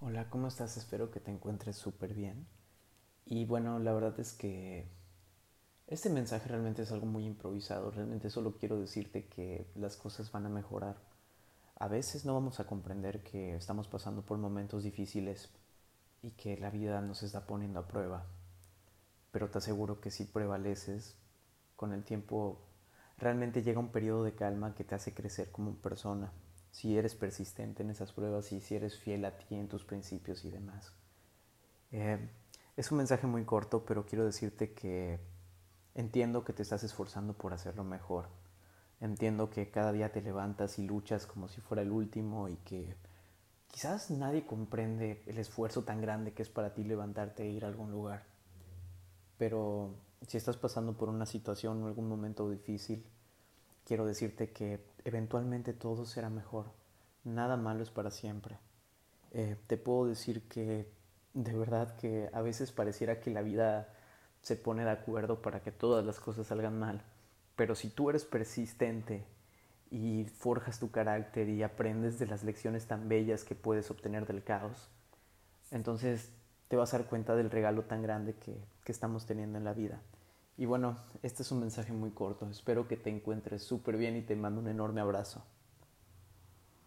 Hola, ¿cómo estás? Espero que te encuentres súper bien. Y bueno, la verdad es que este mensaje realmente es algo muy improvisado. Realmente solo quiero decirte que las cosas van a mejorar. A veces no vamos a comprender que estamos pasando por momentos difíciles y que la vida nos está poniendo a prueba. Pero te aseguro que si prevaleces, con el tiempo realmente llega un periodo de calma que te hace crecer como persona si eres persistente en esas pruebas y si eres fiel a ti en tus principios y demás. Eh, es un mensaje muy corto, pero quiero decirte que entiendo que te estás esforzando por hacerlo mejor. Entiendo que cada día te levantas y luchas como si fuera el último y que quizás nadie comprende el esfuerzo tan grande que es para ti levantarte e ir a algún lugar. Pero si estás pasando por una situación o algún momento difícil, quiero decirte que eventualmente todo será mejor. Nada malo es para siempre. Eh, te puedo decir que de verdad que a veces pareciera que la vida se pone de acuerdo para que todas las cosas salgan mal. Pero si tú eres persistente y forjas tu carácter y aprendes de las lecciones tan bellas que puedes obtener del caos, entonces te vas a dar cuenta del regalo tan grande que, que estamos teniendo en la vida. Y bueno, este es un mensaje muy corto. Espero que te encuentres súper bien y te mando un enorme abrazo.